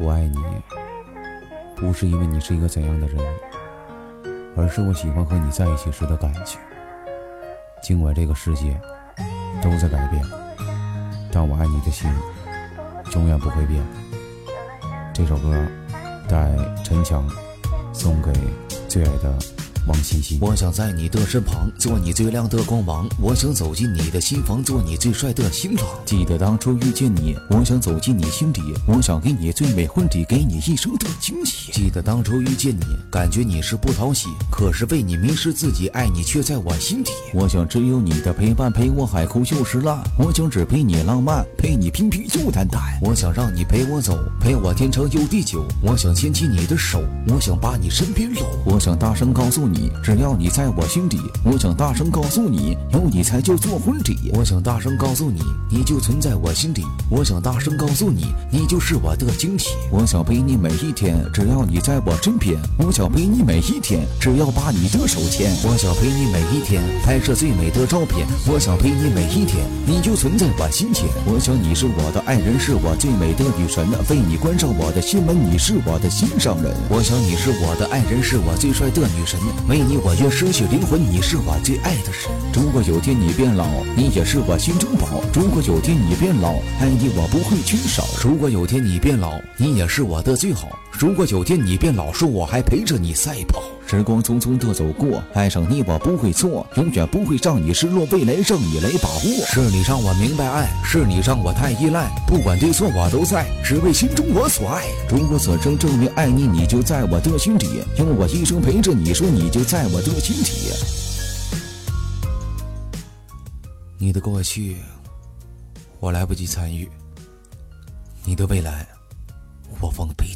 我爱你，不是因为你是一个怎样的人，而是我喜欢和你在一起时的感觉。尽管这个世界都在改变，但我爱你的心永远不会变。这首歌带陈强送给最爱的。王欣欣，我想在你的身旁，做你最亮的光芒。我想走进你的心房，做你最帅的新郎。记得当初遇见你，我想走进你心底，我想给你最美婚礼，给你一生的惊喜。记得当初遇见你，感觉你是不讨喜，可是为你迷失自己，爱你却在我心底。我想只有你的陪伴，陪我海枯就是烂。我想只陪你浪漫，陪你平平又淡淡。我想让你陪我走，陪我天长又地久。我想牵起你的手，我想把你身边搂。我想大声告诉你。你只要你在我心底，我想大声告诉你，有你才叫做婚礼。我想大声告诉你，你就存在我心底。我想大声告诉你，你就是我的惊喜。我想陪你每一天，只要你在我身边。我想陪你每一天，只要把你的手牵。我想陪你每一天，拍摄最美的照片。我想陪你每一天，你就存在我心间。我想你是我的爱人，是我最美的女神。为你关上我的心门，你是我的心上人。我想你是我的爱人，是我最帅的女神。没你。我愿失去灵魂，你是我最爱的人。如果有天你变老，你也是我心中宝。如果有天你变老，爱你我不会缺少。如果有天你变老，你也是我的最好。如果有天你变老，说我还陪着你赛跑。时光匆匆的走过，爱上你我不会错，永远不会让你失落，未来让你来把握。是你让我明白爱，是你让我太依赖，不管对错我都在，只为心中我所爱。如果此生证明爱你，你就在我的心底，用我一生陪着你，说你就在我的心底。你的过去，我来不及参与；你的未来，我忘了陪。